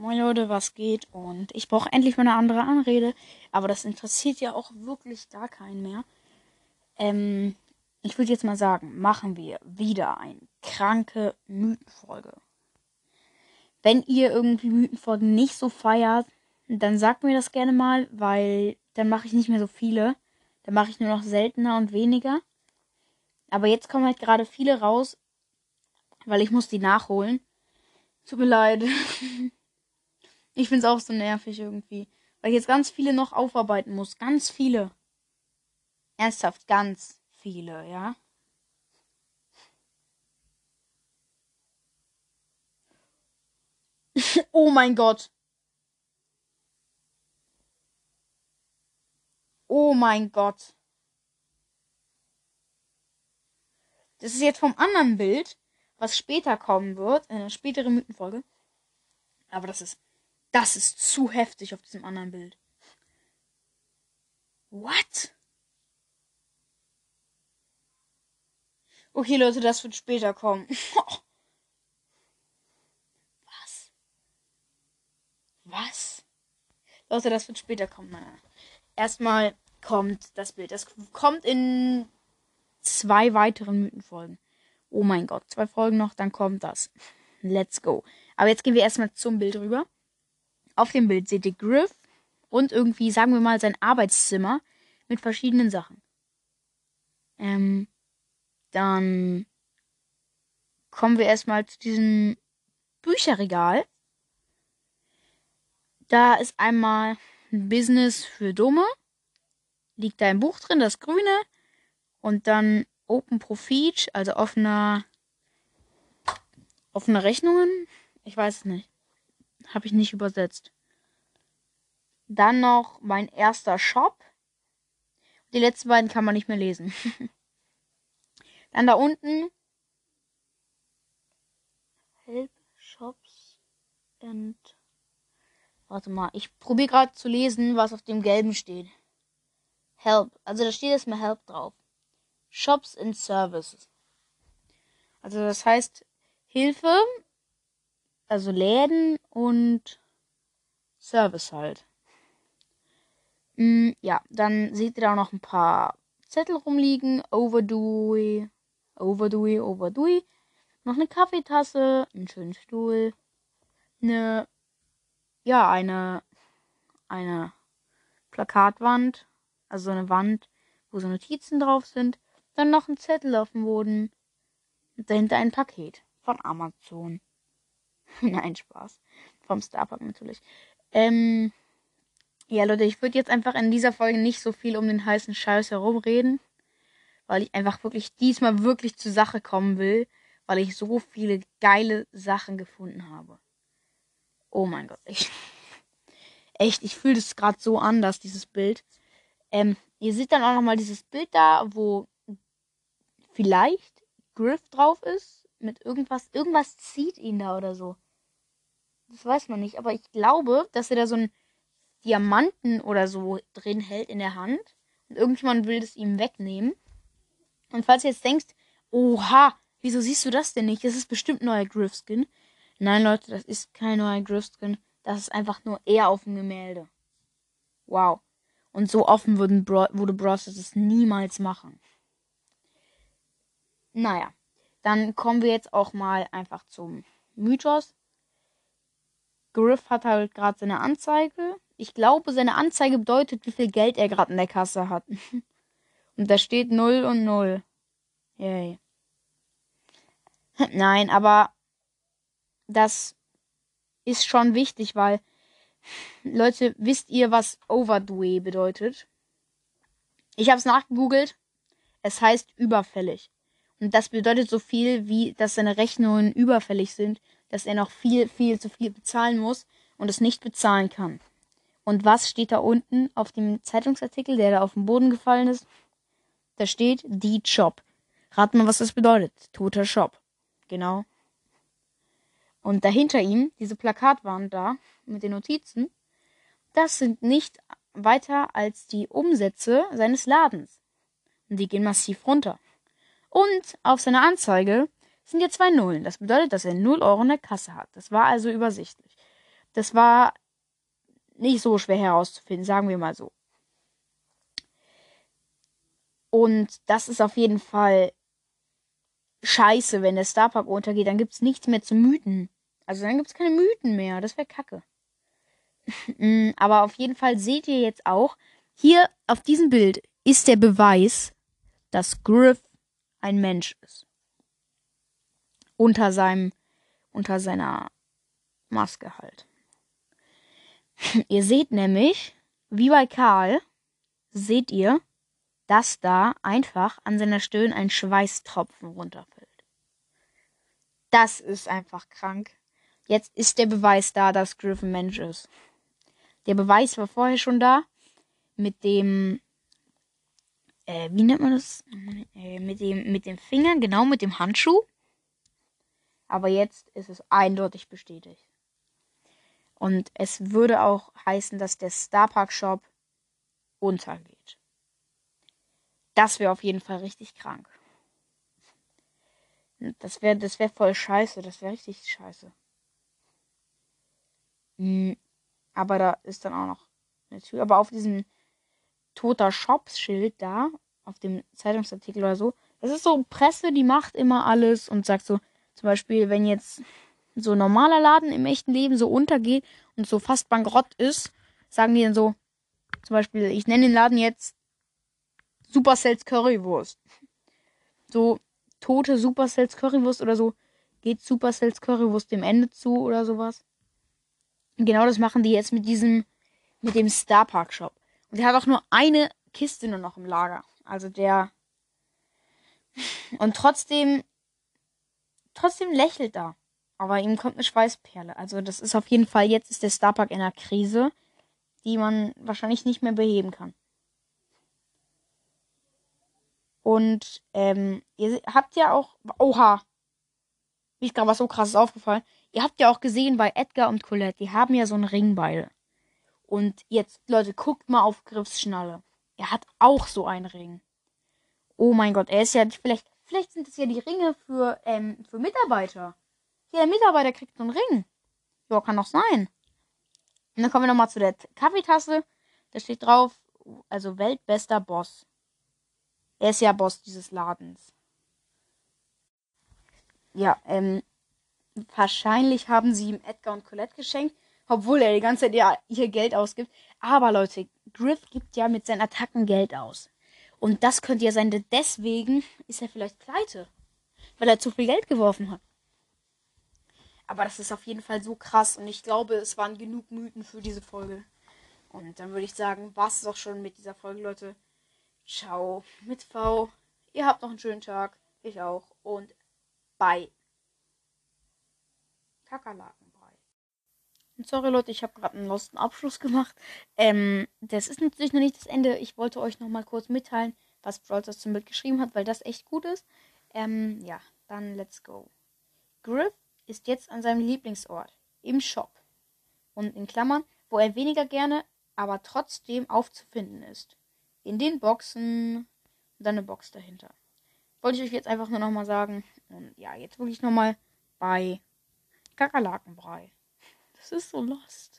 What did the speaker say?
Moin Leute, was geht? Und ich brauche endlich mal eine andere Anrede, aber das interessiert ja auch wirklich gar keinen mehr. Ähm, ich würde jetzt mal sagen, machen wir wieder eine kranke Mythenfolge. Wenn ihr irgendwie Mythenfolgen nicht so feiert, dann sagt mir das gerne mal, weil dann mache ich nicht mehr so viele. Dann mache ich nur noch seltener und weniger. Aber jetzt kommen halt gerade viele raus, weil ich muss die nachholen. Tut mir leid. Ich finde es auch so nervig irgendwie. Weil ich jetzt ganz viele noch aufarbeiten muss. Ganz viele. Ernsthaft, ganz viele, ja. oh mein Gott. Oh mein Gott. Das ist jetzt vom anderen Bild, was später kommen wird, in einer späteren Mythenfolge. Aber das ist, das ist zu heftig auf diesem anderen Bild. What? Okay, Leute, das wird später kommen. Was? Was? Leute, das wird später kommen. Erstmal kommt das Bild. Das kommt in zwei weiteren Mythenfolgen. Oh mein Gott, zwei Folgen noch, dann kommt das. Let's go. Aber jetzt gehen wir erstmal zum Bild rüber. Auf dem Bild seht ihr Griff und irgendwie, sagen wir mal, sein Arbeitszimmer mit verschiedenen Sachen. Ähm, dann kommen wir erstmal zu diesem Bücherregal. Da ist einmal ein Business für Dumme. Liegt da ein Buch drin, das grüne. Und dann Open Profit, also offener, offene Rechnungen. Ich weiß es nicht. Habe ich nicht übersetzt. Dann noch mein erster Shop. Die letzten beiden kann man nicht mehr lesen. Dann da unten. Help Shops and. Warte mal, ich probiere gerade zu lesen, was auf dem gelben steht. Help. Also da steht erstmal Help drauf. Shops and Services. Also das heißt Hilfe, also Läden und Service halt. Mm, ja, dann seht ihr da noch ein paar Zettel rumliegen. Overdue, Overdue, Overdue. Noch eine Kaffeetasse, einen schönen Stuhl, eine, ja, eine, eine Plakatwand, also so eine Wand, wo so Notizen drauf sind. Dann noch ein Zettel auf dem Boden. Und dahinter ein Paket von Amazon. Nein, Spaß. Vom Starbucks natürlich. Ähm, ja, Leute, ich würde jetzt einfach in dieser Folge nicht so viel um den heißen Scheiß herumreden. Weil ich einfach wirklich diesmal wirklich zur Sache kommen will. Weil ich so viele geile Sachen gefunden habe. Oh mein Gott, ich. Echt, ich fühle das gerade so anders, dieses Bild. Ähm, ihr seht dann auch nochmal dieses Bild da, wo vielleicht Griff drauf ist. Mit irgendwas. Irgendwas zieht ihn da oder so. Das weiß man nicht. Aber ich glaube, dass er da so ein Diamanten oder so drin hält in der Hand. Und irgendjemand will es ihm wegnehmen. Und falls du jetzt denkst, oha, wieso siehst du das denn nicht? Das ist bestimmt neuer Griff-Skin. Nein, Leute, das ist kein neuer Griff-Skin. Das ist einfach nur er auf dem Gemälde. Wow. Und so offen würden Bro würde Bros es niemals machen. Naja, dann kommen wir jetzt auch mal einfach zum Mythos. Griff hat halt gerade seine Anzeige. Ich glaube, seine Anzeige bedeutet, wie viel Geld er gerade in der Kasse hat. Und da steht 0 und 0. Yay. Nein, aber das ist schon wichtig, weil Leute, wisst ihr, was Overdue bedeutet? Ich habe es nachgegoogelt. Es heißt überfällig. Und das bedeutet so viel, wie dass seine Rechnungen überfällig sind dass er noch viel, viel zu viel bezahlen muss und es nicht bezahlen kann. Und was steht da unten auf dem Zeitungsartikel, der da auf den Boden gefallen ist? Da steht die Job. Rat mal, was das bedeutet. Toter Shop. Genau. Und dahinter ihm, diese Plakatwand da mit den Notizen, das sind nicht weiter als die Umsätze seines Ladens. Und die gehen massiv runter. Und auf seiner Anzeige sind ja zwei Nullen. Das bedeutet, dass er 0 Euro in der Kasse hat. Das war also übersichtlich. Das war nicht so schwer herauszufinden, sagen wir mal so. Und das ist auf jeden Fall scheiße, wenn der Starpark untergeht. Dann gibt es nichts mehr zu Mythen. Also dann gibt es keine Mythen mehr. Das wäre kacke. Mm, aber auf jeden Fall seht ihr jetzt auch, hier auf diesem Bild ist der Beweis, dass Griff ein Mensch ist. Unter seinem, unter seiner Maske halt. ihr seht nämlich, wie bei Karl, seht ihr, dass da einfach an seiner Stirn ein Schweißtropfen runterfällt. Das ist einfach krank. Jetzt ist der Beweis da, dass Griff ein Mensch ist. Der Beweis war vorher schon da mit dem äh, wie nennt man das? Äh, mit dem, mit dem Finger, genau mit dem Handschuh. Aber jetzt ist es eindeutig bestätigt. Und es würde auch heißen, dass der Starpark Shop untergeht. Das wäre auf jeden Fall richtig krank. Das wäre das wär voll scheiße. Das wäre richtig scheiße. Hm, aber da ist dann auch noch eine Tür. Aber auf diesem toter Shops-Schild da, auf dem Zeitungsartikel oder so. Das ist so Presse, die macht immer alles und sagt so, zum Beispiel, wenn jetzt so ein normaler Laden im echten Leben so untergeht und so fast bankrott ist, sagen die dann so, zum Beispiel, ich nenne den Laden jetzt Supercells Currywurst. So tote Supercells Currywurst oder so, geht Supercells Currywurst dem Ende zu oder sowas. Genau das machen die jetzt mit diesem, mit dem Star Park Shop. Und der hat auch nur eine Kiste nur noch im Lager. Also der. Und trotzdem. Trotzdem lächelt er. Aber ihm kommt eine Schweißperle. Also das ist auf jeden Fall, jetzt ist der Starpark in einer Krise, die man wahrscheinlich nicht mehr beheben kann. Und ähm, ihr habt ja auch. Oha! Mir ist gerade was so krasses aufgefallen. Ihr habt ja auch gesehen bei Edgar und Colette, die haben ja so einen Ring beide. Und jetzt, Leute, guckt mal auf Griffs Schnalle. Er hat auch so einen Ring. Oh mein Gott, er ist ja vielleicht, vielleicht sind es ja die Ringe für, ähm, für Mitarbeiter. Ja, der Mitarbeiter kriegt so einen Ring. Ja, kann doch sein. Und dann kommen wir nochmal zu der Kaffeetasse. Da steht drauf, also weltbester Boss. Er ist ja Boss dieses Ladens. Ja, ähm, wahrscheinlich haben sie ihm Edgar und Colette geschenkt obwohl er die ganze Zeit ja ihr Geld ausgibt. Aber Leute, Griff gibt ja mit seinen Attacken Geld aus. Und das könnte ja sein, deswegen ist er vielleicht pleite. Weil er zu viel Geld geworfen hat. Aber das ist auf jeden Fall so krass und ich glaube, es waren genug Mythen für diese Folge. Und dann würde ich sagen, war es auch schon mit dieser Folge, Leute. Ciao mit V. Ihr habt noch einen schönen Tag. Ich auch. Und bye. Kakerlaken. Sorry Leute, ich habe gerade einen losten Abschluss gemacht. Ähm, das ist natürlich noch nicht das Ende. Ich wollte euch noch mal kurz mitteilen, was Brawl zum Bild geschrieben hat, weil das echt gut ist. Ähm, ja, dann let's go. Griff ist jetzt an seinem Lieblingsort, im Shop. Und in Klammern, wo er weniger gerne, aber trotzdem aufzufinden ist. In den Boxen und dann eine Box dahinter. Wollte ich euch jetzt einfach nur noch mal sagen. Und ja, jetzt wirklich noch mal bei Kakerlakenbrei. This is so lost.